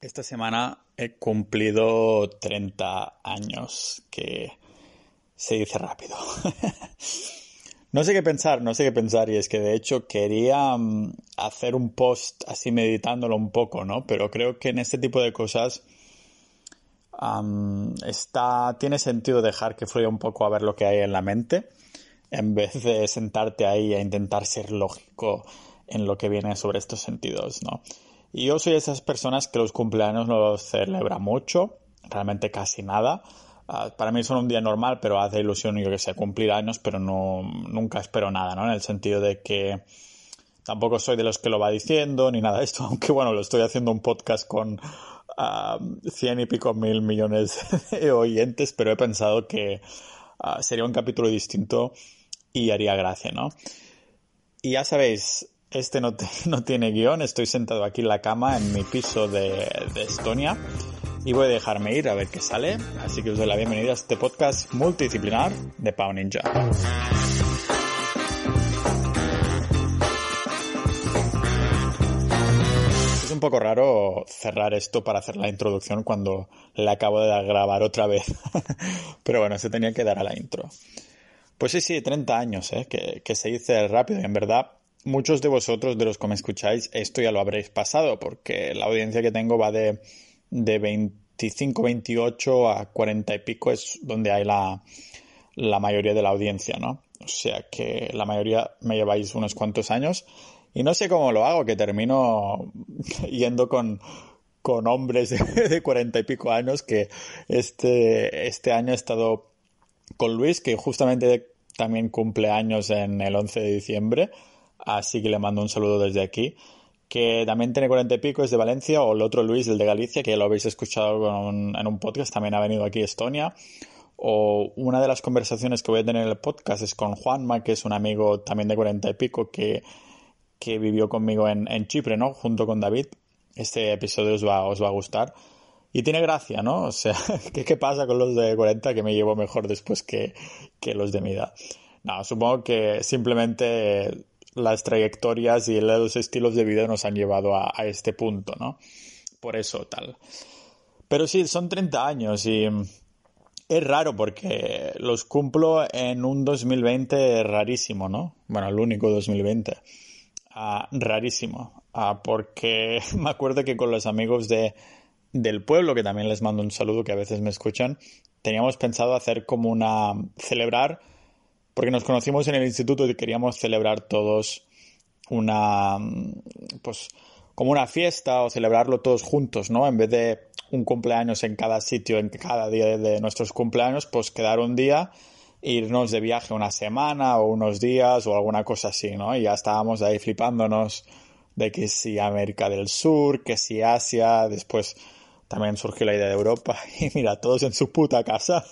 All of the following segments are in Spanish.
Esta semana he cumplido 30 años, que se dice rápido. no sé qué pensar, no sé qué pensar, y es que de hecho quería mm, hacer un post así meditándolo un poco, ¿no? Pero creo que en este tipo de cosas está, tiene sentido dejar que fluya un poco a ver lo que hay en la mente, en vez de sentarte ahí a intentar ser lógico en lo que viene sobre estos sentidos, ¿no? Y yo soy de esas personas que los cumpleaños no los celebra mucho, realmente casi nada. Ah, para mí son un día normal, pero hace ilusión, yo que sé, cumplir años, pero no, nunca espero nada, ¿no? En el sentido de que tampoco soy de los que lo va diciendo ni nada de esto, aunque bueno, lo estoy haciendo un podcast con uh, cien y pico mil millones de oyentes, pero he pensado que ah, sería un capítulo distinto y haría gracia, ¿no? Y ya sabéis, este no, tiene guion, estoy sentado aquí en la cama en mi piso de, Estonia y voy a dejarme ir a ver qué sale. Así que os doy la bienvenida a este podcast multidisciplinar de Pau Ninja. Es un poco raro cerrar esto para hacer la introducción cuando le acabo de grabar otra vez. Pero bueno, se tenía que dar a la intro. Pues sí, sí, 30 años, ¿eh? que, que se dice rápido y en verdad muchos de vosotros, de los que me escucháis, esto ya lo habréis pasado, porque la audiencia que tengo va de, de 25, 28 a 40 y pico, es donde hay la, la mayoría de la audiencia, ¿no? O sea que la mayoría me lleváis unos cuantos años y no sé cómo lo hago, que termino yendo con, con hombres de, 40 y pico años que este, este año he estado con Luis, que justamente también cumple años en el 11 de diciembre así que le mando un saludo desde aquí. Que también tiene cuarenta y pico, es de Valencia, o el otro Luis, el de Galicia, que lo habéis escuchado en un podcast, también ha venido aquí a Estonia. O una de las conversaciones que voy a tener en el podcast es con Juanma, que es un amigo también de cuarenta y pico que, que vivió conmigo en, Chipre, ¿no? Junto con David. Este episodio os va, os va a gustar. Y tiene gracia, ¿no? O sea, ¿qué, ¿qué, pasa con los de 40 que me llevo mejor después que, que los de mi edad? No, supongo que simplemente las trayectorias y los estilos de vida nos han llevado a, este punto, ¿no? Por eso tal. Pero sí, son 30 años y es raro porque los cumplo en un 2020 rarísimo, ¿no? Bueno, el único 2020. Ah, rarísimo. Ah, porque me acuerdo que con los amigos de, del pueblo, que también les mando un saludo, que a veces me escuchan, teníamos pensado hacer como una... celebrar porque nos conocimos en el instituto y queríamos celebrar todos una, pues, como una fiesta o celebrarlo todos juntos, ¿no? En vez de un cumpleaños en cada sitio, en cada día de nuestros cumpleaños, pues quedar un día, irnos de viaje una semana o unos días o alguna cosa así, ¿no? Y ya estábamos ahí flipándonos de que si América del Sur, que si Asia, después también surgió la idea de Europa y mira, todos en su puta casa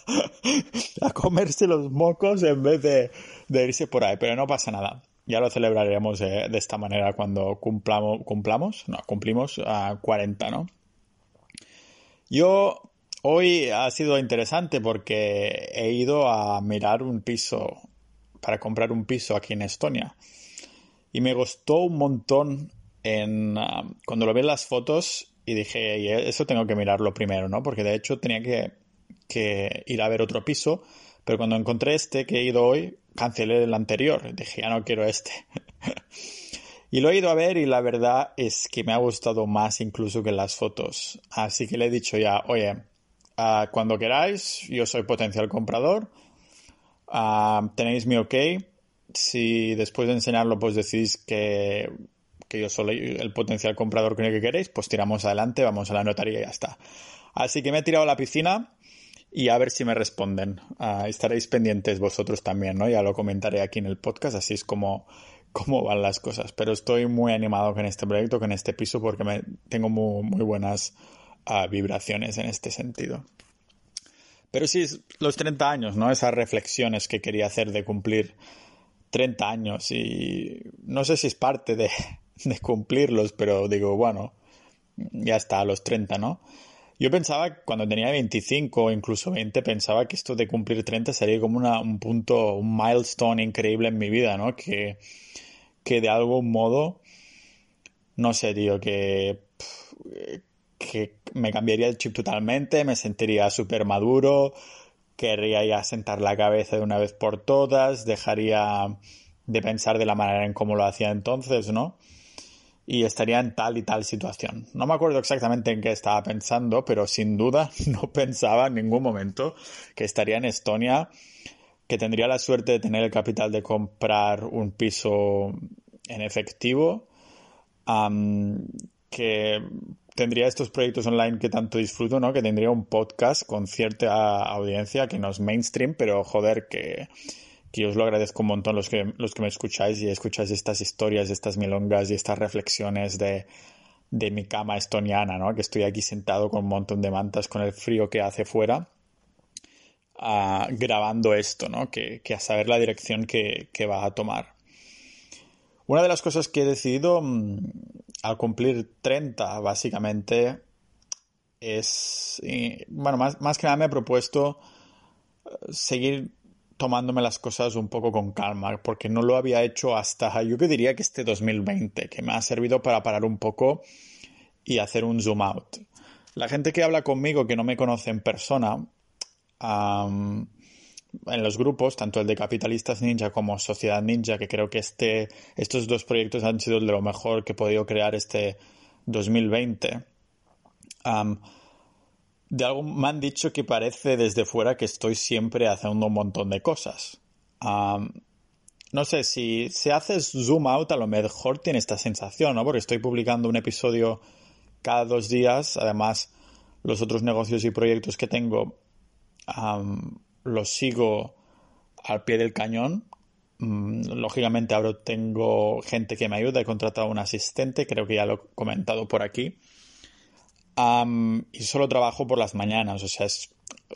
a comerse los mocos en vez de, irse por ahí, pero no pasa nada. Ya lo celebraremos de, esta manera cuando cumplamos, cumplamos, no, cumplimos a 40, ¿no? Yo hoy ha sido interesante porque he ido a mirar un piso para comprar un piso aquí en Estonia y me gustó un montón en ah, cuando lo vi en las fotos y dije, eso tengo que mirarlo primero, ¿no? Porque de hecho tenía que, ir a ver otro piso, pero cuando encontré este que he ido hoy, cancelé el anterior. Dije, ya no quiero este. y lo he ido a ver y la verdad es que me ha gustado más incluso que las fotos. Así que le he dicho ya, oye, uh, cuando queráis, yo soy potencial comprador, uh, tenéis mi ok. Si después de enseñarlo pues decís que que yo soy el potencial comprador que queréis, pues tiramos adelante, vamos a la notaría y ya está. Así que me he tirado a la piscina y a ver si me responden. Ah, estaréis pendientes vosotros también, ¿no? Ya lo comentaré aquí en el podcast, así es como, como van las cosas. Pero estoy muy animado con este proyecto, con este piso, porque tengo muy, muy buenas ah, vibraciones en este sentido. Pero sí, los 30 años, ¿no? Esas reflexiones que quería hacer de cumplir 30 años y no sé si es parte de, de cumplirlos, pero digo, bueno, ya está, a los 30, ¿no? Yo pensaba, cuando tenía 25 o incluso 20, pensaba que esto de cumplir 30 sería como una, un punto, un milestone increíble en mi vida, ¿no? Que, que de algún modo, no sé, tío, que que me cambiaría el chip totalmente, me sentiría súper maduro, querría ya sentar la cabeza de una vez por todas, dejaría de pensar de la manera en cómo lo hacía entonces, ¿no? Y estaría en tal y tal situación. No me acuerdo exactamente en qué estaba pensando, pero sin duda no pensaba en ningún momento que estaría en Estonia, que tendría la suerte de tener el capital de comprar un piso en efectivo, que tendría estos proyectos online que tanto disfruto, ¿no? Que tendría un podcast con cierta audiencia que no es mainstream, pero joder, que, que os lo agradezco un montón los que, los que me escucháis y escucháis estas historias, estas milongas y estas reflexiones de, de mi cama estoniana, ¿no? Que estoy aquí sentado con un montón de mantas con el frío que hace fuera. Uh, grabando esto, ¿no? Que, que, a saber la dirección que, que va a tomar. Una de las cosas que he decidido mm, al cumplir 30, básicamente, es, bueno, más, más que nada me he propuesto eh, seguir tomándome las cosas un poco con calma, porque no lo había hecho hasta, yo que diría que este 2020, que me ha servido para parar un poco y hacer un zoom out. La gente que habla conmigo, que no me conoce en persona, en los grupos, tanto el de Capitalistas Ninja como Sociedad Ninja, que creo que este, estos dos proyectos han sido de lo mejor que he podido crear este 2020. De algo me han dicho que parece desde fuera que estoy siempre haciendo un montón de cosas. no sé, si, si haces zoom out, a lo mejor tiene esta sensación, ¿no? Porque estoy publicando un episodio cada dos días. Además, los otros negocios y proyectos que tengo lo sigo al pie del cañón. Mm, lógicamente ahora tengo gente que me ayuda, he contratado un asistente, creo que ya lo he comentado por aquí. Y solo trabajo por las mañanas, o sea,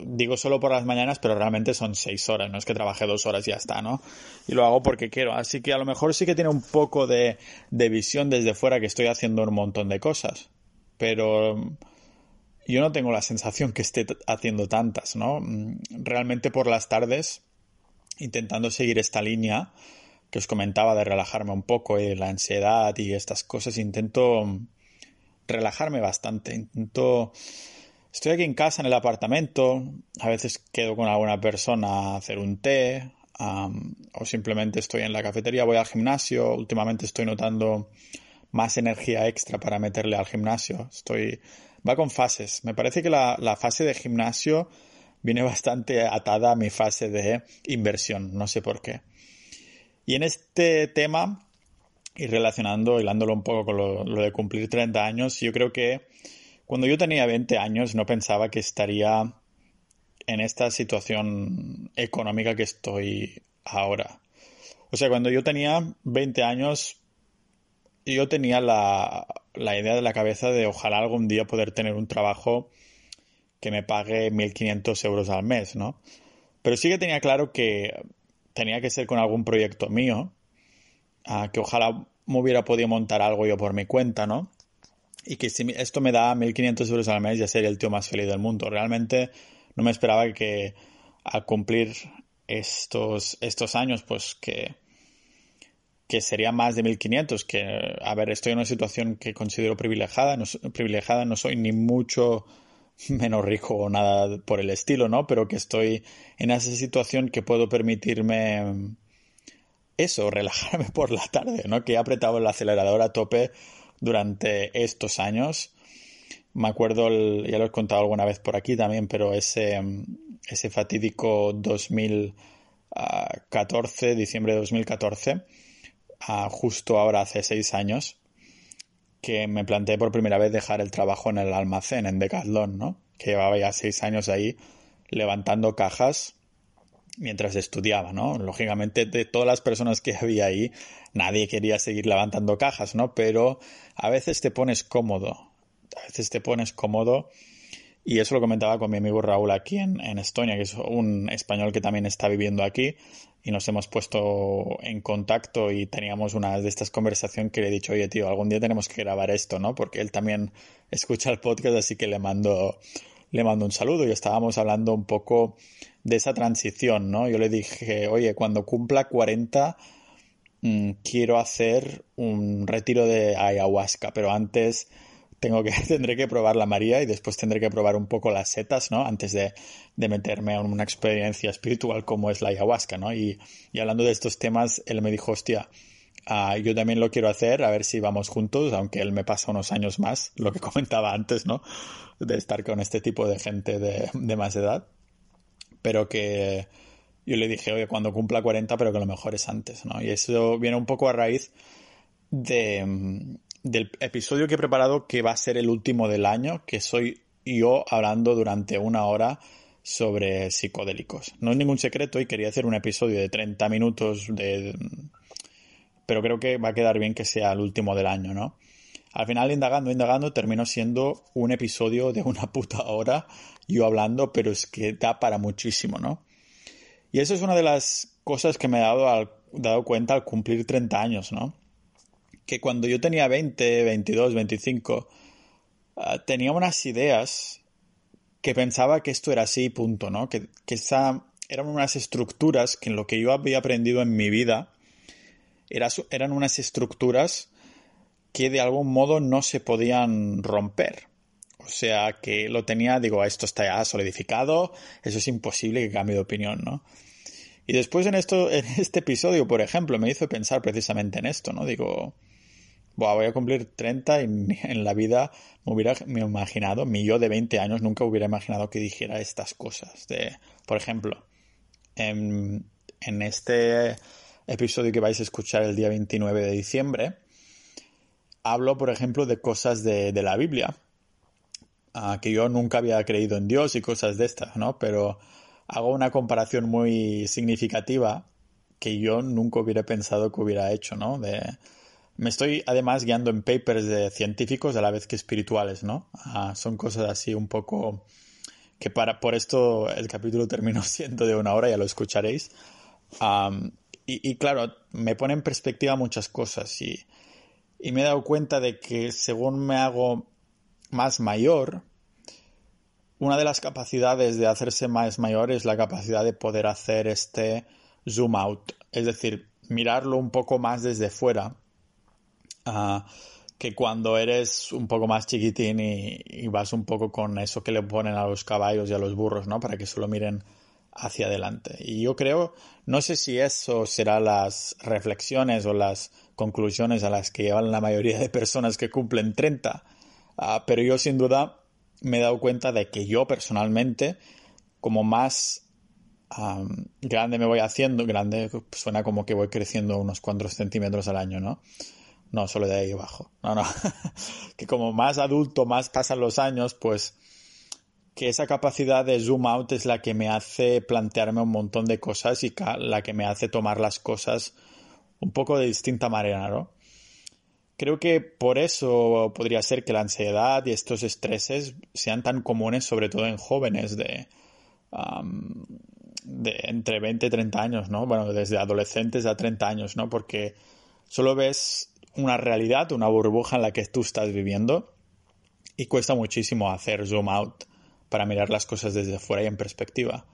digo solo por las mañanas, pero realmente son seis horas, no es que trabaje dos horas y ya está, ¿no? Y lo hago porque quiero, así que a lo mejor sí que tiene un poco de, de visión desde fuera que estoy haciendo un montón de cosas, pero yo no tengo la sensación que esté haciendo tantas, ¿no? Mm, realmente por las tardes, intentando seguir esta línea que os comentaba de relajarme un poco y la ansiedad y estas cosas, intento mm, relajarme bastante. Intento. Estoy aquí en casa, en el apartamento, a veces quedo con alguna persona a hacer un té, o simplemente estoy en la cafetería, voy al gimnasio. Últimamente estoy notando más energía extra para meterle al gimnasio. Estoy va con fases. Me parece que la, fase de gimnasio viene bastante atada a mi fase de inversión, no sé por qué. Y en este tema, y relacionando, hilándolo un poco con lo, lo, de cumplir 30 años, yo creo que cuando yo tenía 20 años no pensaba que estaría en esta situación económica que estoy ahora. O sea, cuando yo tenía 20 años yo tenía la, idea de la cabeza de ojalá algún día poder tener un trabajo que me pague 1.500 euros al mes, ¿no? Pero sí que tenía claro que tenía que ser con algún proyecto mío, que ojalá me hubiera podido montar algo yo por mi cuenta, ¿no? Y que si esto me da 1.500 euros al mes ya sería el tío más feliz del mundo. Realmente no me esperaba que al cumplir estos, estos años, pues que que sería más de 1.500, que, a ver, estoy en una situación que considero privilegiada, no, privilegiada, no soy ni mucho menos rico o nada por el estilo, ¿no? Pero que estoy en esa situación que puedo permitirme eso, relajarme por la tarde, ¿no? Que he apretado el acelerador a tope durante estos años. Me acuerdo, ya lo he contado alguna vez por aquí también, pero ese, ese fatídico 2014, diciembre de 2014, justo ahora hace seis años que me planteé por primera vez dejar el trabajo en el almacén, en Decathlon, ¿no? Que llevaba ya seis años ahí levantando cajas mientras estudiaba, ¿no? Lógicamente, de todas las personas que había ahí, nadie quería seguir levantando cajas, ¿no? Pero a veces te pones cómodo, a veces te pones cómodo y eso lo comentaba con mi amigo Raúl aquí en, Estonia, que es un español que también está viviendo aquí y nos hemos puesto en contacto y teníamos una de estas conversaciones que le he dicho, oye tío, algún día tenemos que grabar esto, ¿no? Porque él también escucha el podcast, así que le mando, le mando un saludo y estábamos hablando un poco de esa transición, ¿no? Yo le dije, oye, cuando cumpla 40 mm, quiero hacer un retiro de ayahuasca, pero antes tengo que, tendré que probar la María y después tendré que probar un poco las setas, ¿no? Antes de, de meterme en una experiencia espiritual como es la ayahuasca, ¿no? Y, y hablando de estos temas, él me dijo, hostia, uh, yo también lo quiero hacer, a ver si vamos juntos, aunque él me pasa unos años más, lo que comentaba antes, ¿no? De estar con este tipo de gente de, de más edad. Pero que yo le dije, oye, cuando cumpla 40, pero que lo mejor es antes, ¿no? Y eso viene un poco a raíz de, del episodio que he preparado que va a ser el último del año, que soy yo hablando durante una hora sobre psicodélicos. No es ningún secreto y quería hacer un episodio de 30 minutos de... Pero creo que va a quedar bien que sea el último del año, ¿no? Al final, indagando, indagando, terminó siendo un episodio de una puta hora yo hablando, pero es que da para muchísimo, ¿no? Y eso es una de las cosas que me he dado, dado cuenta al cumplir 30 años, ¿no? que cuando yo tenía 20, 22, 25, tenía unas ideas que pensaba que esto era así, punto, ¿no? Que, que eran unas estructuras que en lo que yo había aprendido en mi vida eran unas estructuras que de algún modo no se podían romper. O sea, que lo tenía, digo, esto está ya solidificado, eso es imposible que cambie de opinión, ¿no? Y después en esto, en este episodio, por ejemplo, me hizo pensar precisamente en esto, ¿no? Digo, voy a cumplir 30 y en la vida me hubiera me imaginado, mi yo de 20 años nunca hubiera imaginado que dijera estas cosas. De, por ejemplo, en, en este episodio que vais a escuchar el día 29 de diciembre, hablo, por ejemplo, de cosas de, de la Biblia, uh, que yo nunca había creído en Dios y cosas de estas, ¿no? Pero hago una comparación muy significativa que yo nunca hubiera pensado que hubiera hecho, ¿no? Me estoy además guiando en papers de científicos a la vez que espirituales, ¿no? Ah, son cosas así un poco que para por esto el capítulo terminó siendo de una hora, ya lo escucharéis. Y, y, claro, me pone en perspectiva muchas cosas y, y me he dado cuenta de que según me hago más mayor, una de las capacidades de hacerse más mayor es la capacidad de poder hacer este zoom out, es decir, mirarlo un poco más desde fuera que cuando eres un poco más chiquitín y, vas un poco con eso que le ponen a los caballos y a los burros, ¿no? Para que solo miren hacia adelante. Y yo creo, no sé si eso será las reflexiones o las conclusiones a las que llevan la mayoría de personas que cumplen 30, ah, pero yo sin duda me he dado cuenta de que yo personalmente, como más grande me voy haciendo, grande suena como que voy creciendo unos cuantos centímetros al año, ¿no? No, solo de ahí abajo. No, no. que como más adulto, más pasan los años, pues que esa capacidad de zoom out es la que me hace plantearme un montón de cosas y la que me hace tomar las cosas un poco de distinta manera, ¿no? Creo que por eso podría ser que la ansiedad y estos estreses sean tan comunes, sobre todo en jóvenes de, entre 20 y 30 años, ¿no? Bueno, desde adolescentes a 30 años, ¿no? Porque solo ves una realidad, una burbuja en la que tú estás viviendo y cuesta muchísimo hacer zoom out para mirar las cosas desde fuera y en perspectiva.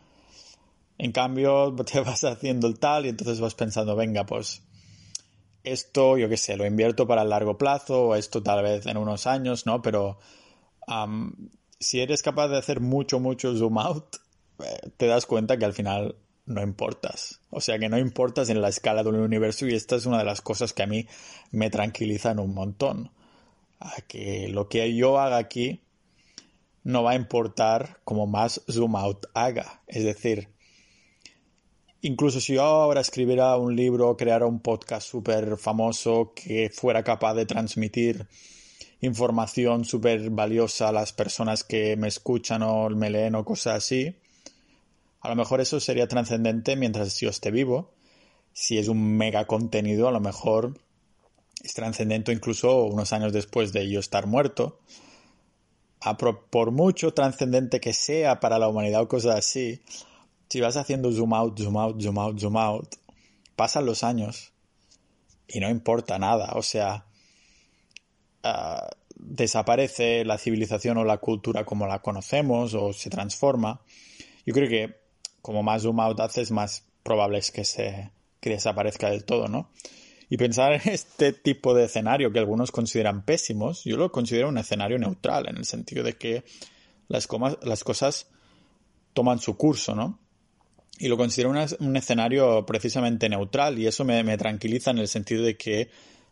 En cambio, te vas haciendo el tal y entonces vas pensando, venga, pues esto, yo qué sé, lo invierto para el largo plazo o esto tal vez en unos años, ¿no? Pero si eres capaz de hacer mucho, mucho zoom out, eh, te das cuenta que al final no importas. O sea que no importas en la escala del universo y esta es una de las cosas que a mí me tranquilizan un montón. A que lo que yo haga aquí no va a importar como más zoom out haga. Es decir, incluso si yo ahora escribiera un libro, creara un podcast súper famoso que fuera capaz de transmitir información súper valiosa a las personas que me escuchan o me leen o cosas así, a lo mejor eso sería trascendente mientras yo esté vivo. Si es un mega contenido, a lo mejor es trascendente incluso unos años después de yo estar muerto. Por mucho trascendente que sea para la humanidad o cosas así, si vas haciendo zoom out, zoom out, zoom out, zoom out, pasan los años y no importa nada. O sea, ah, desaparece la civilización o la cultura como la conocemos o se transforma. Yo creo que como más zoom out haces, más probable es que se que desaparezca del todo, ¿no? Y pensar en este tipo de escenario que algunos consideran pésimos, yo lo considero un escenario neutral, en el sentido de que las, las cosas toman su curso, ¿no? Y lo considero un escenario precisamente neutral y eso me, me, tranquiliza en el sentido de que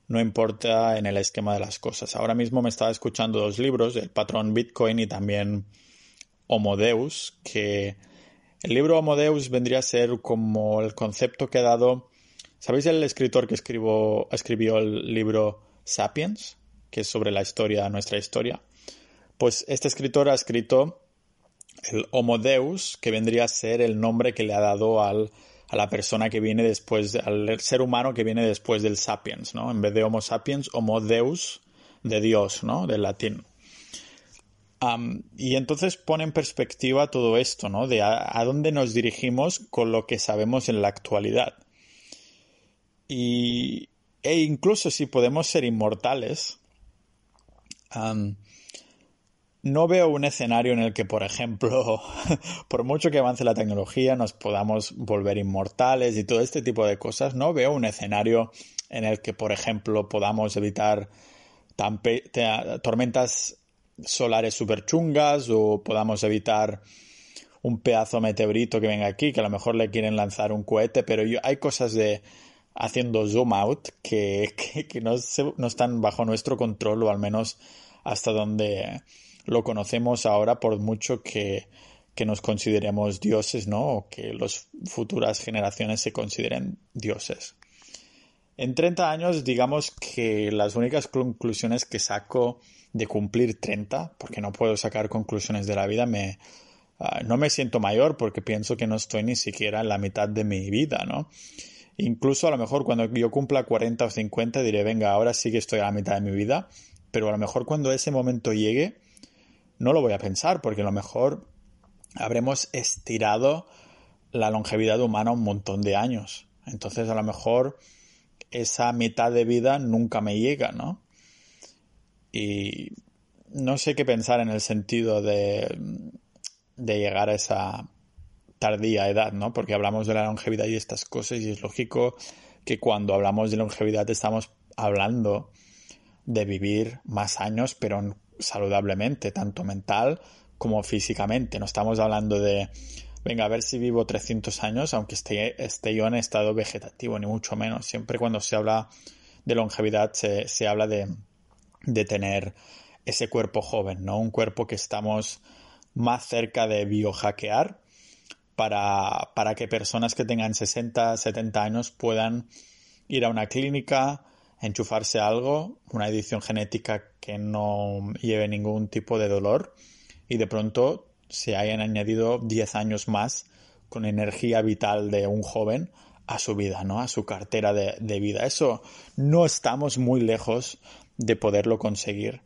no importa en el esquema de las cosas. Ahora mismo me estaba escuchando dos libros, El patrón Bitcoin y también Homo Deus, que el libro Homo Deus vendría a ser como el concepto que ha dado... ¿Sabéis el escritor que escribió, escribió el libro Sapiens? Que es sobre la historia, nuestra historia. Pues este escritor ha escrito el Homo Deus, que vendría a ser el nombre que le ha dado a la persona que viene después, al ser humano que viene después del sapiens, ¿no? En vez de Homo sapiens, Homo Deus, de Dios, ¿no? Del latín. y entonces pone en perspectiva todo esto, ¿no? De a, dónde nos dirigimos con lo que sabemos en la actualidad. Y, e incluso si podemos ser inmortales, no veo un escenario en el que, por ejemplo, por mucho que avance la tecnología, nos podamos volver inmortales y todo este tipo de cosas. No veo un escenario en el que, por ejemplo, podamos evitar tormentas solares super chungas o podamos evitar un pedazo meteorito que venga aquí, que a lo mejor le quieren lanzar un cohete, pero hay cosas de haciendo zoom out que, que, no, están bajo nuestro control o al menos hasta donde lo conocemos ahora por mucho que, nos consideremos dioses, ¿no? O que las futuras generaciones se consideren dioses. En 30 años, digamos que las únicas conclusiones que saco de cumplir 30, porque no puedo sacar conclusiones de la vida, me, ah, no me siento mayor porque pienso que no estoy ni siquiera en la mitad de mi vida, ¿no? Incluso a lo mejor cuando yo cumpla 40 o 50 diré, venga, ahora sí que estoy a la mitad de mi vida, pero a lo mejor cuando ese momento llegue, no lo voy a pensar, porque a lo mejor habremos estirado la longevidad humana un montón de años. Entonces, a lo mejor esa mitad de vida nunca me llega, ¿no? Y no sé qué pensar en el sentido de, de llegar a esa tardía edad, ¿no? Porque hablamos de la longevidad y estas cosas y es lógico que cuando hablamos de longevidad estamos hablando de vivir más años, pero saludablemente, tanto mental como físicamente. No estamos hablando de, venga, a ver si vivo 300 años, aunque esté, yo en estado vegetativo, ni mucho menos. Siempre cuando se habla de longevidad se, se habla de, de tener ese cuerpo joven, ¿no? Un cuerpo que estamos más cerca de biohackear para, para que personas que tengan 60, 70 años puedan ir a una clínica, enchufarse algo, una edición genética que no lleve ningún tipo de dolor y de pronto se hayan añadido 10 años más con energía vital de un joven a su vida, ¿no? A su cartera de, de vida. Eso no estamos muy lejos de poderlo conseguir.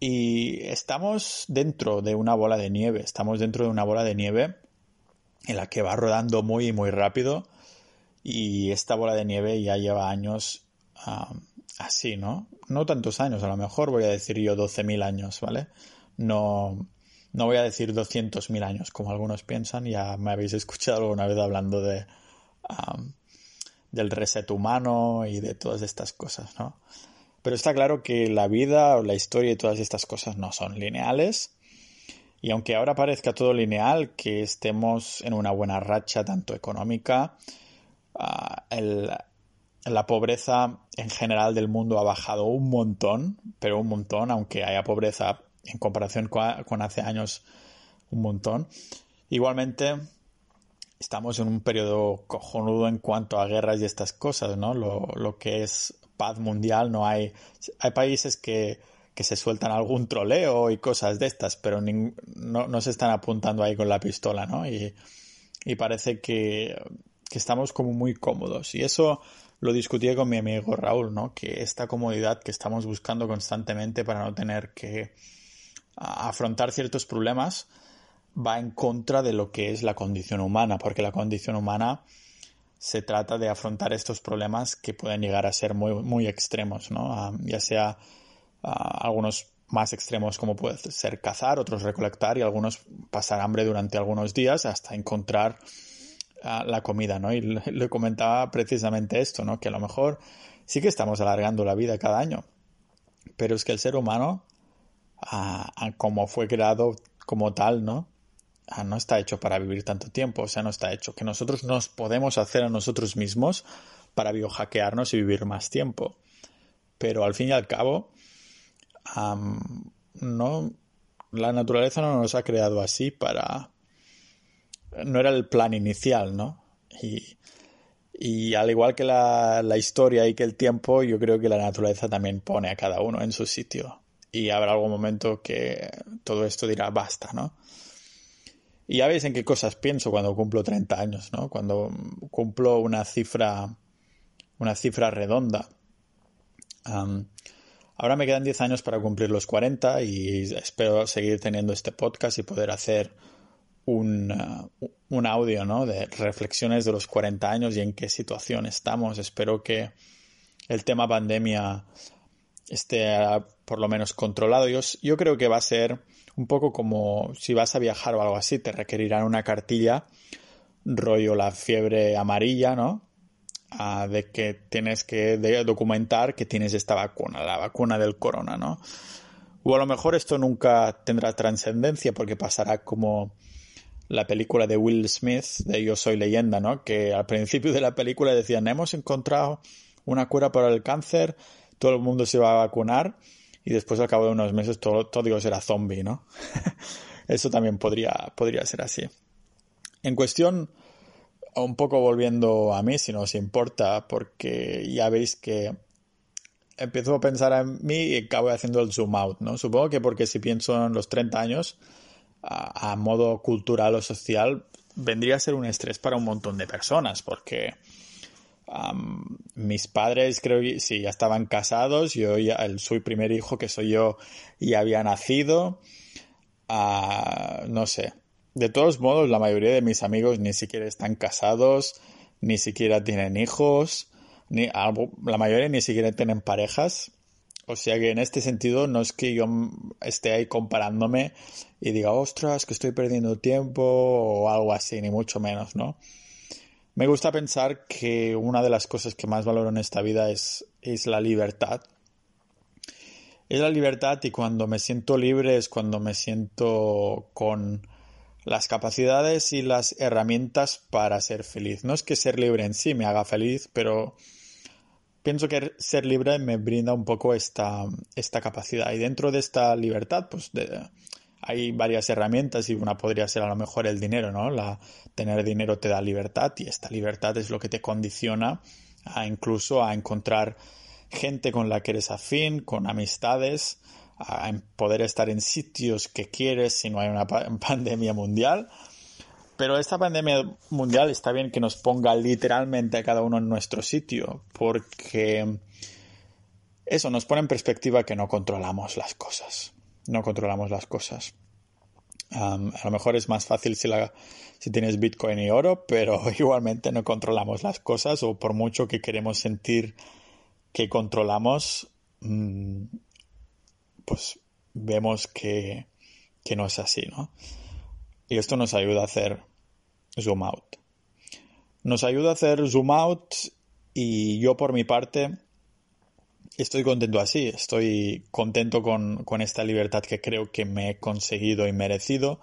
Y estamos dentro de una bola de nieve, estamos dentro de una bola de nieve en la que va rodando muy, muy rápido y esta bola de nieve ya lleva años así, ¿no? No tantos años, a lo mejor voy a decir yo 12.000 años, ¿vale? No, no voy a decir 200.000 años, como algunos piensan, ya me habéis escuchado alguna vez hablando de, del reset humano y de todas estas cosas, ¿no? Pero está claro que la vida o la historia y todas estas cosas no son lineales. Y aunque ahora parezca todo lineal, que estemos en una buena racha tanto económica, ah, la pobreza en general del mundo ha bajado un montón, pero un montón, aunque haya pobreza en comparación con hace años un montón. Igualmente, estamos en un periodo cojonudo en cuanto a guerras y estas cosas, ¿no? Lo, que es paz mundial, no hay... Hay países que, se sueltan algún troleo y cosas de estas, pero no, se están apuntando ahí con la pistola, ¿no? Y, parece que, que estamos como muy cómodos. Y eso lo discutía con mi amigo Raúl, ¿no? Que esta comodidad que estamos buscando constantemente para no tener que afrontar ciertos problemas va en contra de lo que es la condición humana, porque la condición humana se trata de afrontar estos problemas que pueden llegar a ser muy, muy extremos, ¿no? ya sea algunos más extremos como puede ser cazar, otros recolectar y algunos pasar hambre durante algunos días hasta encontrar la comida, ¿no? Y le comentaba precisamente esto, ¿no? Que a lo mejor sí que estamos alargando la vida cada año, pero es que el ser humano, como fue creado como tal, ¿no? no está hecho para vivir tanto tiempo, o sea, no está hecho que nosotros nos podemos hacer a nosotros mismos para biohackearnos y vivir más tiempo. Pero al fin y al cabo, no, la naturaleza no nos ha creado así para... No era el plan inicial, ¿no? Y, y al igual que la, la, historia y que el tiempo, yo creo que la naturaleza también pone a cada uno en su sitio. Y habrá algún momento que todo esto dirá basta, ¿no? Y ya veis en qué cosas pienso cuando cumplo 30 años, ¿no? Cuando cumplo una cifra, una cifra redonda. Ahora me quedan 10 años para cumplir los 40 y espero seguir teniendo este podcast y poder hacer un, uh, un audio, ¿no? De reflexiones de los 40 años y en qué situación estamos. Espero que el tema pandemia esté uh, por lo menos controlado. Yo, yo creo que va a ser un poco como si vas a viajar o algo así, te requerirán una cartilla rollo la fiebre amarilla, ¿no? De que tienes que documentar que tienes esta vacuna, la vacuna del corona, ¿no? O a lo mejor esto nunca tendrá trascendencia porque pasará como la película de Will Smith de Yo Soy Leyenda, ¿no? Que al principio de la película decían, hemos encontrado una cura para el cáncer, todo el mundo se va a vacunar y después al cabo de unos meses todo, todo será zombie, ¿no? Eso también podría, podría ser así. En cuestión, un poco volviendo a mí, si no os importa, porque ya veis que empiezo a pensar en mí y acabo haciendo el zoom out, ¿no? Supongo que porque si pienso en los 30 años, a, modo cultural o social, vendría a ser un estrés para un montón de personas, porque mis padres creo que sí, ya estaban casados, yo ya, el, su primer hijo que soy yo ya había nacido, no sé. De todos modos, la mayoría de mis amigos ni siquiera están casados, ni siquiera tienen hijos, ni, la mayoría ni siquiera tienen parejas. O sea que en este sentido no es que yo esté ahí comparándome y diga, ostras, que estoy perdiendo tiempo o algo así, ni mucho menos, ¿no? Me gusta pensar que una de las cosas que más valoro en esta vida es, es la libertad. Es la libertad y cuando me siento libre es cuando me siento con las capacidades y las herramientas para ser feliz. No es que ser libre en sí me haga feliz, pero pienso que ser libre me brinda un poco esta, esta capacidad. Y dentro de esta libertad, pues hay varias herramientas y una podría ser a lo mejor el dinero, ¿no? La, tener dinero te da libertad y esta libertad es lo que te condiciona a incluso a encontrar gente con la que eres afín, con amistades, a poder estar en sitios que quieres si no hay una pandemia mundial. Pero esta pandemia mundial está bien que nos ponga literalmente a cada uno en nuestro sitio, porque eso nos pone en perspectiva que no controlamos las cosas no controlamos las cosas. a lo mejor es más fácil si, tienes Bitcoin y oro, pero igualmente no controlamos las cosas o por mucho que queremos sentir que controlamos, mm, pues vemos que, que no es así, ¿no? Y esto nos ayuda a hacer zoom out. Nos ayuda a hacer zoom out y yo por mi parte estoy contento así, estoy contento con, esta libertad que creo que me he conseguido y merecido.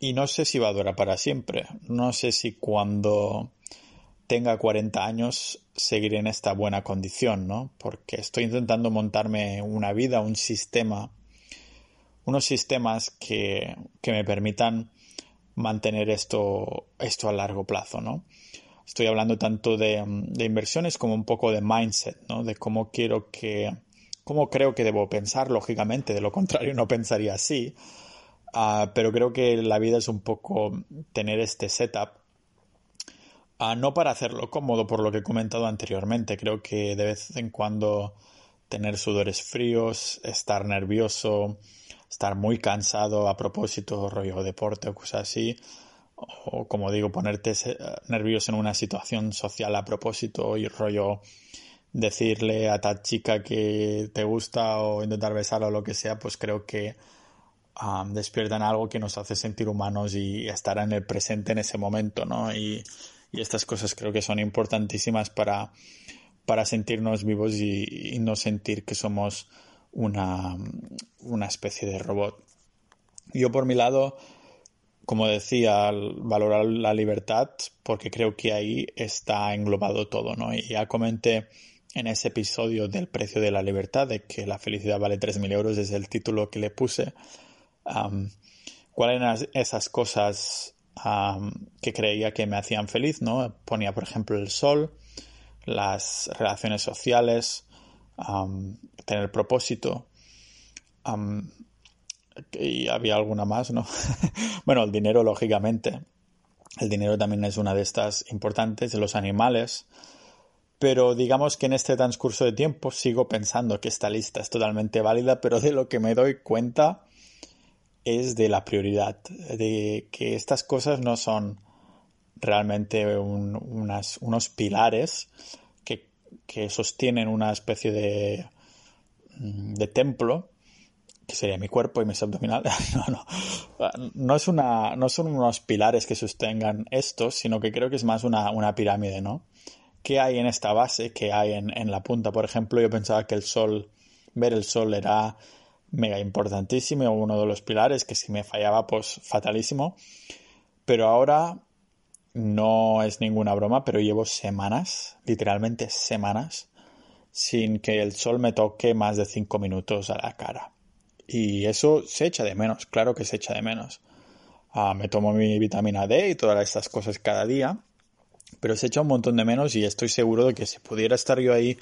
y no sé si va a durar para siempre. No sé si cuando tenga 40 años seguiré en esta buena condición, ¿no? Porque estoy intentando montarme una vida, un sistema, unos sistemas que, que me permitan mantener esto, esto a largo plazo, ¿no? estoy hablando tanto de, inversiones como un poco de mindset, ¿no? De cómo quiero que, cómo creo que debo pensar, lógicamente, de lo contrario no pensaría así. Ah, pero creo que la vida es un poco tener este setup. No para hacerlo cómodo por lo que he comentado anteriormente. Creo que de vez en cuando tener sudores fríos, estar nervioso, estar muy cansado a propósito, rollo deporte o cosas así, o como digo, ponerte nervioso en una situación social a propósito y rollo decirle a tal chica que te gusta o intentar besarla o lo que sea, pues creo que despiertan algo que nos hace sentir humanos y estar en el presente en ese momento, ¿no? Y, estas cosas creo que son importantísimas para, para sentirnos vivos y, no sentir que somos una, una especie de robot. Yo por mi lado, como decía, valorar la libertad porque creo que ahí está englobado todo, ¿no? Y ya comenté en ese episodio del precio de la libertad, de que la felicidad vale 3.000 euros, es el título que le puse cuáles eran esas cosas que creía que me hacían feliz, ¿no? Ponía, por ejemplo, el sol, las relaciones sociales, tener propósito. y había alguna más, ¿no? bueno, el dinero, lógicamente. El dinero también es una de estas importantes, de los animales. Pero digamos que en este transcurso de tiempo sigo pensando que esta lista es totalmente válida, pero de lo que me doy cuenta es de la prioridad, de que estas cosas no son realmente unos pilares que, sostienen una especie de, de templo, que sería mi cuerpo y mis abdominales. No, no. No, es una, no son unos pilares que sostengan esto, sino que creo que es más una, una pirámide, ¿no? ¿Qué hay en esta base? ¿Qué hay en, en la punta? Por ejemplo, yo pensaba que el sol, ver el sol era mega importantísimo, uno de los pilares que si me fallaba, pues fatalísimo. Pero ahora no es ninguna broma, pero llevo semanas, literalmente semanas, sin que el sol me toque más de 5 minutos a la cara. Y eso se echa de menos, claro que se echa de menos. Ah, me tomo mi vitamina D y todas estas cosas cada día, pero se echa un montón de menos y estoy seguro de que si pudiera estar yo ahí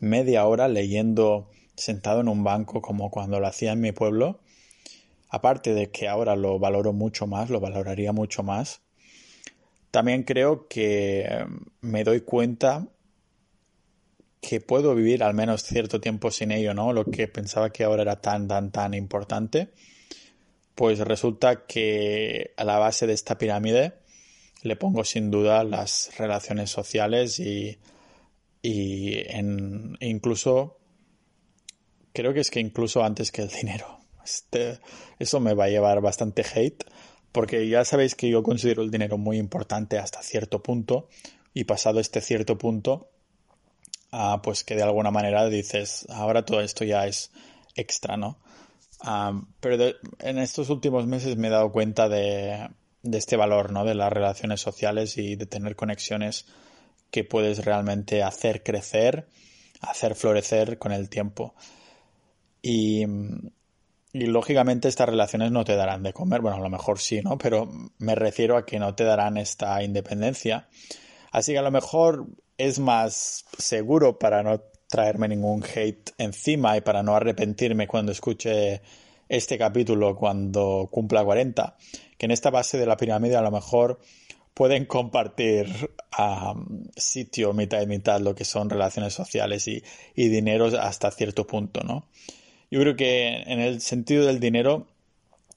media hora leyendo sentado en un banco como cuando lo hacía en mi pueblo, aparte de que ahora lo valoro mucho más, lo valoraría mucho más, también creo que em, me doy cuenta que puedo vivir al menos cierto tiempo sin ello, ¿no? Lo que pensaba que ahora era tan, tan, tan importante, pues resulta que a la base de esta pirámide le pongo sin duda las relaciones sociales y, y incluso creo que es que incluso antes que el dinero. Este, eso me va a llevar bastante hate, porque ya sabéis que yo considero el dinero muy importante hasta cierto punto, y pasado este cierto punto, ah, pues que de alguna manera dices, ahora todo esto ya es extra, ¿no? Ah, pero en estos últimos meses me he dado cuenta de, de este valor, ¿no? De las relaciones sociales y de tener conexiones que puedes realmente hacer crecer, hacer florecer con el tiempo. Y, lógicamente estas relaciones no te darán de comer, bueno, a lo mejor sí, ¿no? Pero me refiero a que no te darán esta independencia. Así que a lo mejor es más seguro para no traerme ningún hate encima y para no arrepentirme cuando escuche este capítulo cuando cumpla 40, que en esta base de la pirámide a lo mejor pueden compartir sitio mitad y mitad lo que son relaciones sociales y, y dinero hasta cierto punto, ¿no? Yo creo que en el sentido del dinero,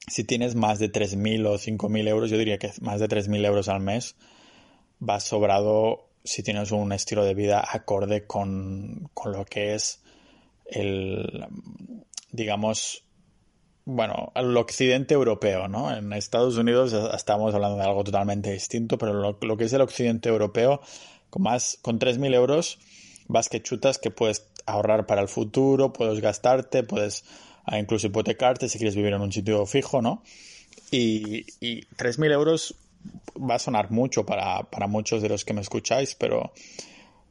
si tienes más de 3.000 o 5.000 euros, yo diría que más de 3.000 euros al mes va sobrado si tienes un estilo de vida acorde con, con lo que es el, digamos, bueno, el occidente europeo, ¿no? En Estados Unidos estamos hablando de algo totalmente distinto, pero lo, lo que es el occidente europeo, con más, con 3.000 euros, vas que chutas que puedes ahorrar para el futuro, puedes gastarte, puedes ah, incluso hipotecarte si quieres vivir en un sitio fijo, ¿no? Y, y 3.000 euros va a sonar mucho para, muchos de los que me escucháis, pero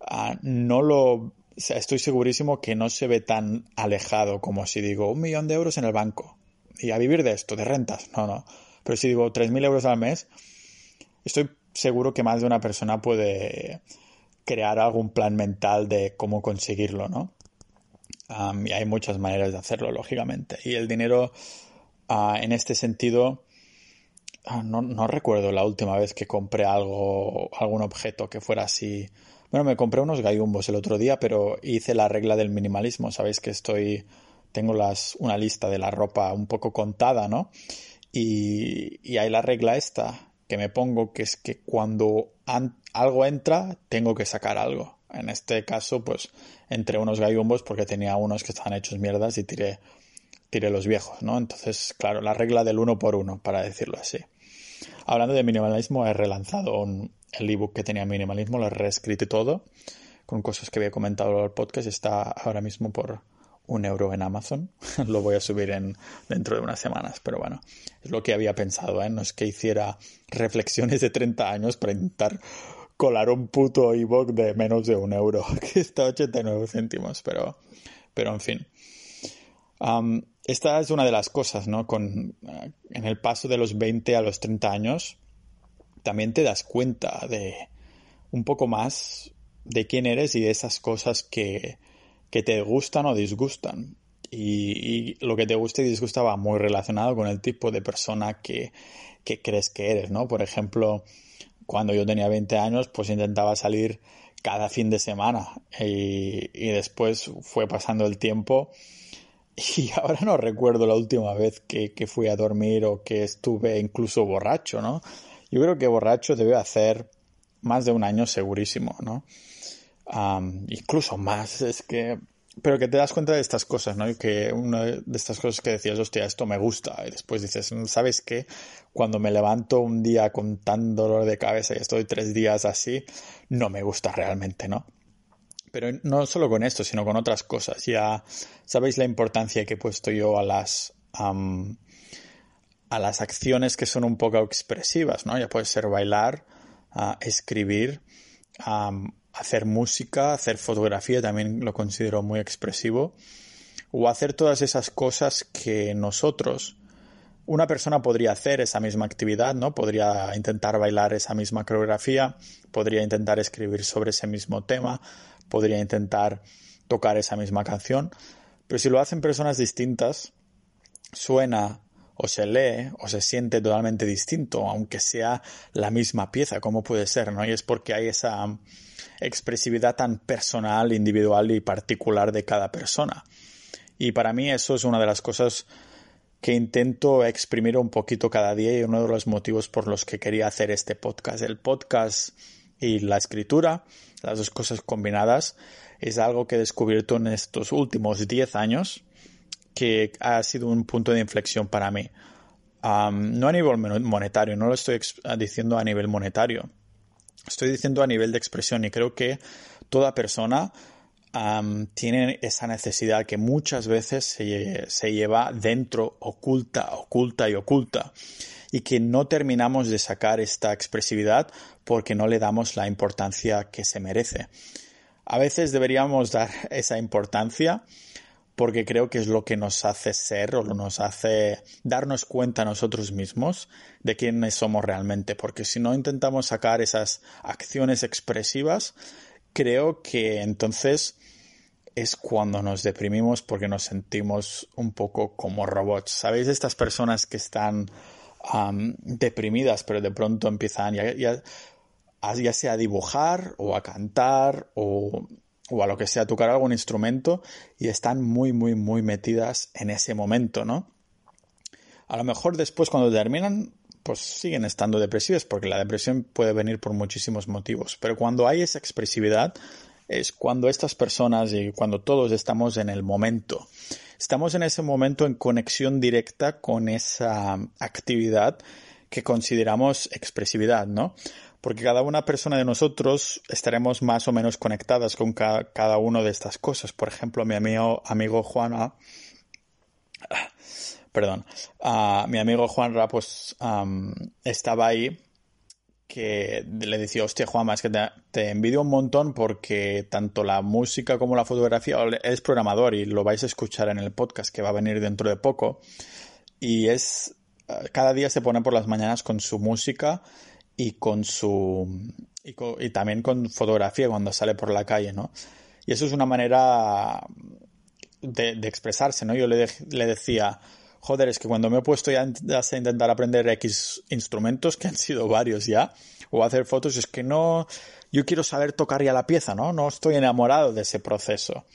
ah, no lo... estoy segurísimo que no se ve tan alejado como si digo un millón de euros en el banco y a vivir de esto, de rentas. No, no. Pero si digo 3.000 euros al mes, estoy seguro que más de una persona puede crear algún plan mental de cómo conseguirlo, ¿no? y hay muchas maneras de hacerlo, lógicamente. Y el dinero, ah, en este sentido, ah, no, recuerdo la última vez que compré algo, algún objeto que fuera así. Bueno, me compré unos gallumbos el otro día, pero hice la regla del minimalismo. Sabéis que estoy, tengo una lista de la ropa un poco contada, ¿no? Y hay la regla esta que me pongo, que es que cuando algo entra, tengo que sacar algo. En este caso, pues, entre unos gallumbos porque tenía unos que estaban hechos mierdas y tiré tiré los viejos, ¿no? Entonces, claro, la regla del uno por uno, para decirlo así. Hablando de minimalismo, he relanzado el ebook que tenía minimalismo, lo he reescrito todo con cosas que había comentado en el podcast. Está ahora mismo por un euro en Amazon. lo voy a subir en, dentro de unas semanas, pero bueno, es lo que había pensado, ¿eh? No es que hiciera reflexiones de 30 años para intentar colar un puto ebook de menos de un euro, que está a 89 céntimos, pero, pero en fin. esta es una de las cosas, ¿no? Con, eh, en el paso de los 20 a los 30 años, también te das cuenta de un poco más de quién eres y de esas cosas que, que te gustan o disgustan. Y, lo que te gusta y disgusta va muy relacionado con el tipo de persona que, que crees que eres, ¿no? Por ejemplo, cuando yo tenía 20 años, pues intentaba salir cada fin de semana y, y, después fue pasando el tiempo y ahora no recuerdo la última vez que, que, fui a dormir o que estuve incluso borracho, ¿no? Yo creo que borracho debe hacer más de un año segurísimo, ¿no? Incluso más, es que... Pero que te das cuenta de estas cosas, ¿no? Y que una de estas cosas que decías, hostia, esto me gusta. Y después dices, ¿sabes qué? Cuando me levanto un día con tan dolor de cabeza y estoy tres días así, no me gusta realmente, ¿no? Pero no solo con esto, sino con otras cosas. Ya sabéis la importancia que he puesto yo a las, a las acciones que son un poco expresivas, ¿no? Ya puede ser bailar, uh, escribir, hacer música, hacer fotografía, también lo considero muy expresivo, o hacer todas esas cosas que nosotros, una persona podría hacer esa misma actividad, ¿no? Podría intentar bailar esa misma coreografía, podría intentar escribir sobre ese mismo tema, podría intentar tocar esa misma canción, pero si lo hacen personas distintas, suena o se lee o se siente totalmente distinto, aunque sea la misma pieza, como puede ser, ¿no? Y es porque hay esa expresividad tan personal, individual y particular de cada persona. Y para mí eso es una de las cosas que intento exprimir un poquito cada día y uno de los motivos por los que quería hacer este podcast. El podcast y la escritura, las dos cosas combinadas, es algo que he descubierto en estos últimos 10 años que ha sido un punto de inflexión para mí. no a nivel monetario, no lo estoy diciendo a nivel monetario, Estoy diciendo a nivel de expresión y creo que toda persona tiene esa necesidad que muchas veces se, se, lleva dentro, oculta, oculta y oculta. Y que no terminamos de sacar esta expresividad porque no le damos la importancia que se merece. A veces deberíamos dar esa importancia porque creo que es lo que nos hace ser o nos hace darnos cuenta nosotros mismos de quiénes somos realmente, porque si no intentamos sacar esas acciones expresivas, creo que entonces es cuando nos deprimimos porque nos sentimos un poco como robots. ¿Sabéis estas personas que están deprimidas pero de pronto empiezan ya, ya sea a dibujar o a cantar o o a lo que sea, tocar algún instrumento y están muy, muy, muy metidas en ese momento, ¿no? A lo mejor después cuando terminan, pues siguen estando depresivas porque la depresión puede venir por muchísimos motivos, pero cuando hay esa expresividad es cuando estas personas y cuando todos estamos en el momento, estamos en ese momento en conexión directa con esa actividad que consideramos expresividad, ¿no? Porque cada una persona de nosotros estaremos más o menos conectadas con cada una de estas cosas. Por ejemplo, mi amigo, amigo Juan, perdón, mi amigo Juan pues estaba ahí que le decía, hostia Juanma, es que te, te, envidio un montón porque tanto la música como la fotografía, es programador y lo vais a escuchar en el podcast que va a venir dentro de poco, y es, cada día se pone por las mañanas con su música y con su y, también con fotografía cuando sale por la calle, ¿no? Y eso es una manera de, expresarse, ¿no? Yo le, le, decía, joder, es que cuando me he puesto ya a intentar aprender X instrumentos, que han sido varios ya, o hacer fotos, es que no, yo quiero saber tocar ya la pieza, ¿no? No estoy enamorado de ese proceso.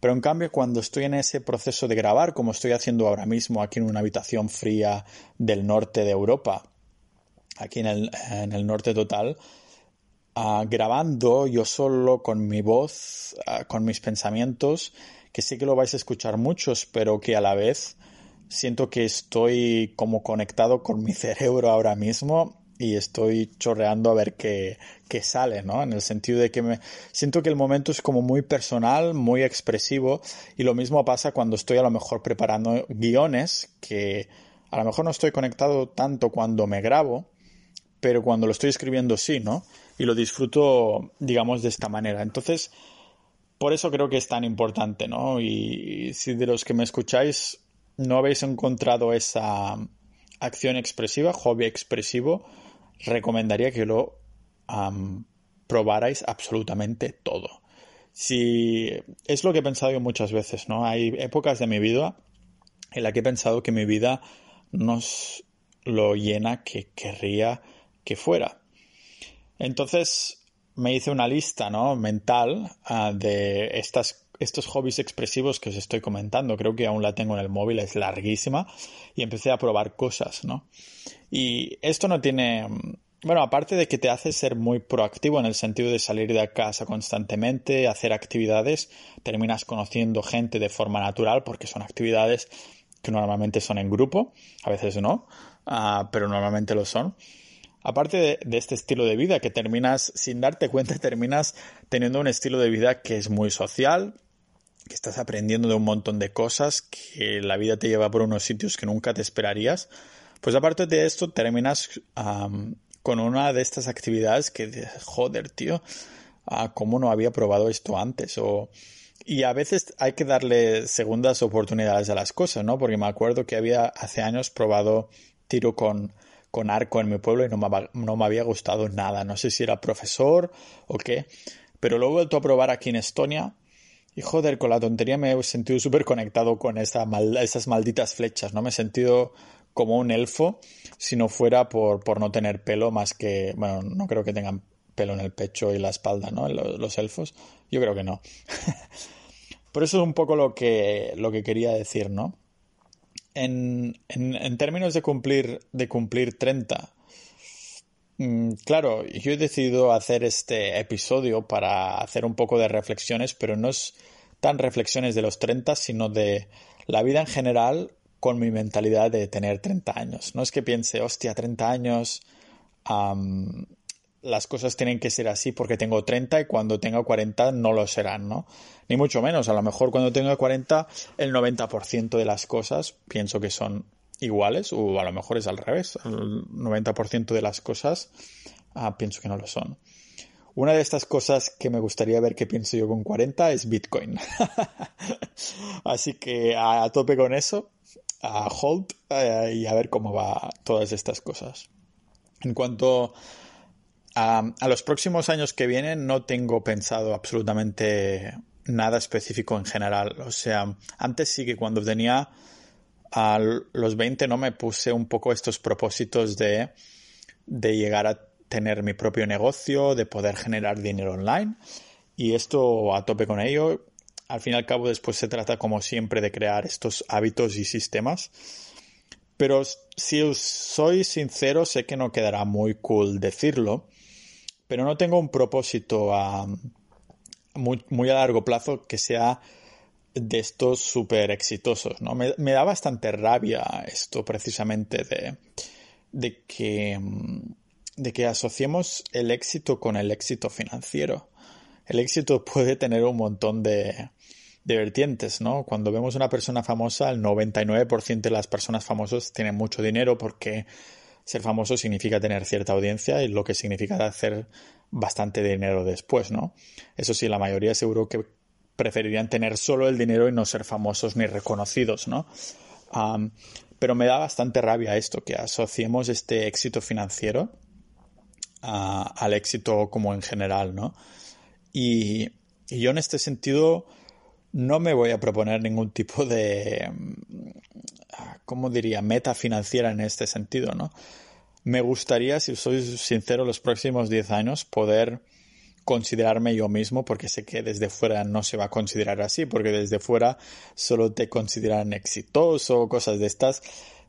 Pero en cambio, cuando estoy en ese proceso de grabar, como estoy haciendo ahora mismo aquí en una habitación fría del norte de Europa, aquí en el, en el norte total, uh, grabando yo solo con mi voz, uh, con mis pensamientos, que sí que lo vais a escuchar muchos, pero que a la vez siento que estoy como conectado con mi cerebro ahora mismo y estoy chorreando a ver qué, qué, sale, ¿no? En el sentido de que me siento que el momento es como muy personal, muy expresivo y lo mismo pasa cuando estoy a lo mejor preparando guiones que a lo mejor no estoy conectado tanto cuando me grabo, pero cuando lo estoy escribiendo sí, ¿no? Y lo disfruto, digamos, de esta manera. Entonces, por eso creo que es tan importante, ¿no? Y si de los que me escucháis no habéis encontrado esa acción expresiva, hobby expresivo, recomendaría que lo probarais absolutamente todo. Si es lo que he pensado yo muchas veces, ¿no? Hay épocas de mi vida en la que he pensado que mi vida no es lo llena que querría que fuera. Entonces me hice una lista, ¿no? Mental ah, de estas estos hobbies expresivos que os estoy comentando, creo que aún la tengo en el móvil, es larguísima, y empecé a probar cosas, ¿no? Y esto no tiene, bueno, aparte de que te hace ser muy proactivo en el sentido de salir de casa constantemente, hacer actividades, terminas conociendo gente de forma natural porque son actividades que normalmente son en grupo, a veces no, ah, pero normalmente lo son. Aparte de, este estilo de vida que terminas, sin darte cuenta, terminas teniendo un estilo de vida que es muy social, que estás aprendiendo de un montón de cosas, que la vida te lleva por unos sitios que nunca te esperarías, pues aparte de esto terminas con una de estas actividades que dices, joder, tío, uh, ¿cómo no había probado esto antes? O, y a veces hay que darle segundas oportunidades a las cosas, ¿no? Porque me acuerdo que había hace años probado tiro con, con arco en mi pueblo y no me, no me había gustado nada. No sé si era profesor o qué. Pero lo he vuelto a probar aquí en Estonia y joder, con la tontería me he sentido súper conectado con esa esas malditas flechas, ¿no? Me he sentido como un elfo si no fuera por, por no tener pelo más que, bueno, no creo que tengan pelo en el pecho y la espalda, ¿no? Los, los elfos. Yo creo que no. por eso es un poco lo que, lo que quería decir, ¿no? En, en, en términos de cumplir, de cumplir 30, Mm, claro, yo he decidido hacer este episodio para hacer un poco de reflexiones, pero no es tan reflexiones de los 30, sino de la vida en general con mi mentalidad de tener 30 años. No es que piense, hostia, 30 años, las cosas tienen que ser así porque tengo 30 y cuando tenga 40 no lo serán, ¿no? Ni mucho menos. A lo mejor cuando tenga 40 el 90% de las cosas pienso que son iguales o a lo mejor es al revés. El 90% de las cosas ah, pienso que no lo son. Una de estas cosas que me gustaría ver que pienso yo con 40 es Bitcoin. Así que a, tope con eso, a hold eh, y a ver cómo va todas estas cosas. En cuanto a, los próximos años que vienen, no tengo pensado absolutamente nada específico en general. O sea, antes sí que cuando tenía a los 20 no me puse un poco estos propósitos de, de llegar a tener mi propio negocio, de poder generar dinero online. Y esto a tope con ello. Al fin y al cabo después se trata como siempre de crear estos hábitos y sistemas. Pero si soy sincero, sé que no quedará muy cool decirlo, pero no tengo un propósito a muy, a largo plazo que sea de estos súper exitosos, ¿no? Me, da bastante rabia esto precisamente de, de que de que asociemos el éxito con el éxito financiero. El éxito puede tener un montón de, de vertientes, ¿no? Cuando vemos una persona famosa, el 99% de las personas famosas tienen mucho dinero porque ser famoso significa tener cierta audiencia y lo que significa hacer bastante dinero después, ¿no? Eso sí, la mayoría seguro que preferirían tener solo el dinero y no ser famosos ni reconocidos, ¿no? pero me da bastante rabia esto, que asociemos este éxito financiero al éxito como en general, ¿no? Y, yo en este sentido no me voy a proponer ningún tipo de, ¿cómo diría?, meta financiera en este sentido, ¿no? Me gustaría, si soy sincero, los próximos 10 años poder considerarme yo mismo porque sé que desde fuera no se va a considerar así, porque desde fuera solo te consideran exitoso, cosas de estas,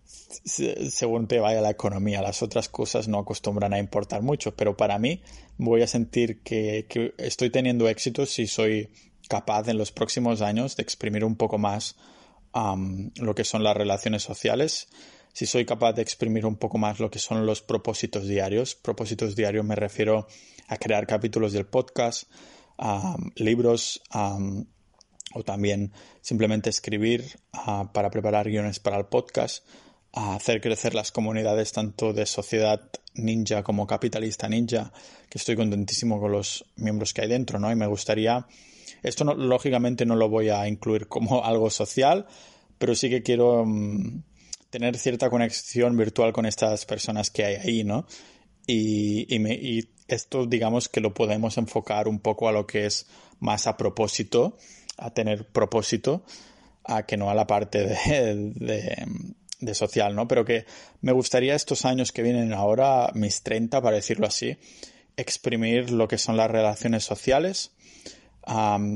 según te vaya la economía. Las otras cosas no acostumbran a importar mucho, pero para mí voy a sentir que, que estoy teniendo éxito si soy capaz en los próximos años de exprimir un poco más lo que son las relaciones sociales, si soy capaz de exprimir un poco más lo que son los propósitos diarios. Propósitos diarios me refiero a crear capítulos del podcast, libros o también simplemente escribir para preparar guiones para el podcast, a hacer crecer las comunidades tanto de sociedad ninja como capitalista ninja, que estoy contentísimo con los miembros que hay dentro, ¿no? Y me gustaría, esto lógicamente no lo voy a incluir como algo social, pero sí que quiero mm, tener cierta conexión virtual con estas personas que hay ahí, ¿no? Y, y, esto digamos que lo podemos enfocar un poco a lo que es más a propósito, a tener propósito, a que no a la parte de de social, ¿no? Pero que me gustaría estos años que vienen ahora, mis 30, para decirlo así, exprimir lo que son las relaciones sociales,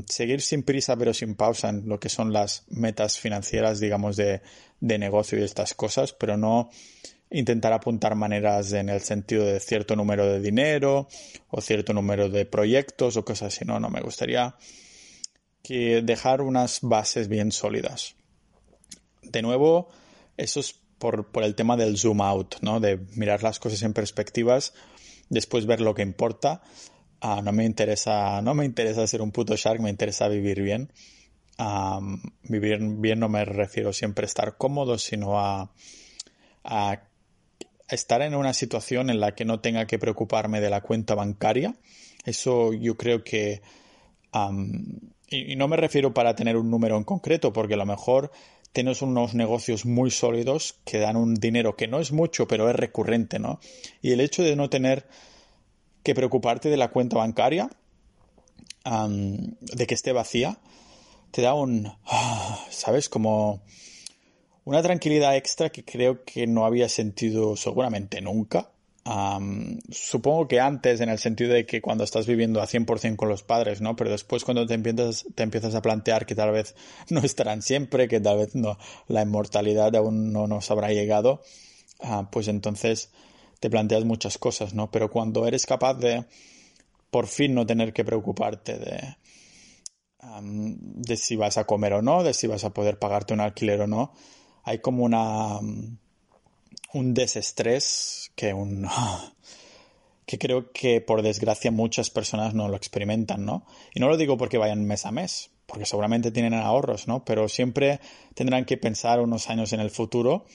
seguir sin prisa pero sin pausa en lo que son las metas financieras, digamos, de, de negocio y estas cosas, pero no intentar apuntar maneras en el sentido de cierto número de dinero o cierto número de proyectos o cosas así. No, no, me gustaría que dejar unas bases bien sólidas. De nuevo, eso es por, el tema del zoom out, ¿no? De mirar las cosas en perspectivas, después ver lo que importa. Ah, no me interesa, no me interesa ser un puto shark, me interesa vivir bien. vivir bien no me refiero siempre a estar cómodo, sino a, a estar en una situación en la que no tenga que preocuparme de la cuenta bancaria. Eso yo creo que... y, no me refiero para tener un número en concreto, porque a lo mejor tienes unos negocios muy sólidos que dan un dinero que no es mucho, pero es recurrente, ¿no? Y el hecho de no tener que preocuparte de la cuenta bancaria, de que esté vacía, te da un, ¿sabes? Como una tranquilidad extra que creo que no había sentido seguramente nunca supongo que antes, en el sentido de que cuando estás viviendo a 100% con los padres, ¿no? Pero después cuando te empiezas, te empiezas a plantear que tal vez no estarán siempre, que tal vez no, la inmortalidad aún no nos habrá llegado, ah, pues entonces te planteas muchas cosas, ¿no? Pero cuando eres capaz de por fin no tener que preocuparte de, de si vas a comer o no, de si vas a poder pagarte un alquiler o no, hay como una un desestrés que un que creo que por desgracia muchas personas no lo experimentan, ¿no? Y no lo digo porque vayan mes a mes, porque seguramente tienen ahorros, ¿no? Pero siempre tendrán que pensar unos años en el futuro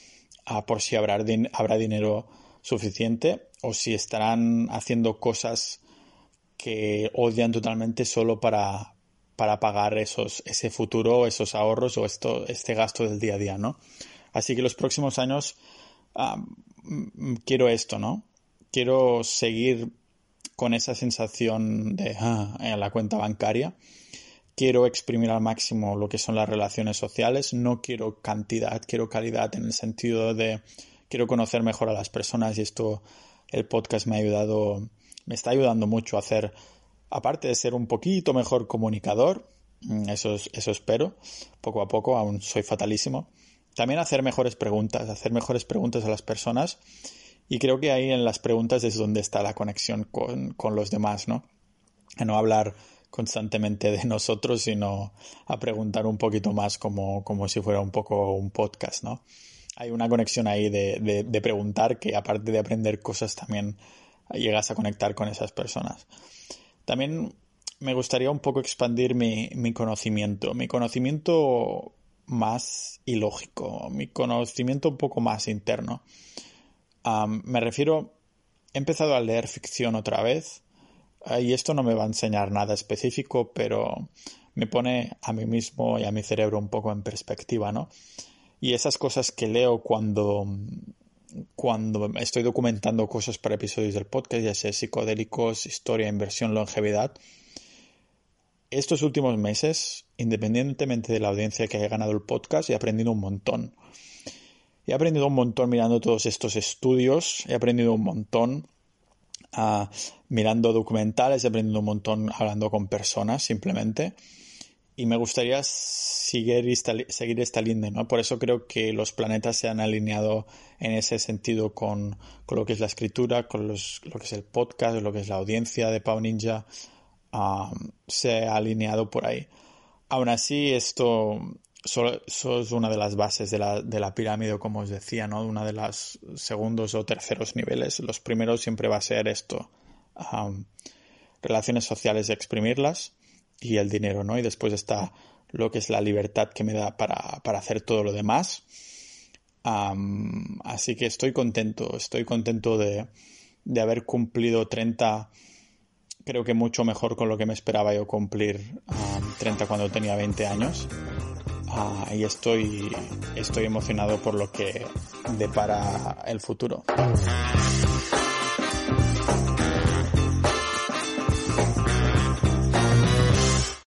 por si habrá, habrá dinero suficiente o si estarán haciendo cosas que odian totalmente solo para, para pagar esos, ese futuro, esos ahorros o esto, este gasto del día a día, ¿no? Así que los próximos años quiero esto, ¿no? Quiero seguir con esa sensación de ah, en la cuenta bancaria. Quiero exprimir al máximo lo que son las relaciones sociales. No quiero cantidad, quiero calidad en el sentido de quiero conocer mejor a las personas y esto el podcast me ha ayudado, me está ayudando mucho a hacer, aparte de ser un poquito mejor comunicador, mm, eso, eso espero, poco a poco, aún soy fatalísimo, también hacer mejores preguntas, hacer mejores preguntas a las personas. Y creo que ahí en las preguntas es donde está la conexión con, los demás, ¿no? A no hablar constantemente de nosotros, sino a preguntar un poquito más como, como si fuera un poco un podcast, ¿no? Hay una conexión ahí de, de, preguntar que aparte de aprender cosas también llegas a conectar con esas personas. También me gustaría un poco expandir mi, mi conocimiento. Mi conocimiento más ilógico, mi conocimiento un poco más interno. me refiero, he empezado a leer ficción otra vez ah, y esto no me va a enseñar nada específico, pero me pone a mí mismo y a mi cerebro un poco en perspectiva, ¿no? Y esas cosas que leo cuando, cuando estoy documentando cosas para episodios del podcast, ya sea psicodélicos, historia, inversión, longevidad, estos últimos meses, independientemente de la audiencia que haya ganado el podcast, he aprendido un montón. He aprendido un montón mirando todos estos estudios, he aprendido un montón uh, mirando documentales, he aprendido un montón hablando con personas simplemente. Y me gustaría seguir esta, seguir esta línea, ¿no? Por eso creo que los planetas se han alineado en ese sentido con, con lo que es la escritura, con los, lo que es el podcast, lo que es la audiencia de Pau Ninja, se ha alineado por ahí. Aún así, esto eso es una de las bases de la, de la pirámide, como os decía, ¿no? Una de las segundos o terceros niveles. Los primeros siempre va a ser esto. relaciones sociales y exprimirlas y el dinero, ¿no? Y después está lo que es la libertad que me da para, para hacer todo lo demás. así que estoy contento, estoy contento de, de haber cumplido 30 creo que mucho mejor con lo que me esperaba yo cumplir 30 cuando tenía 20 años. Ah, y estoy, estoy emocionado por lo que depara el futuro.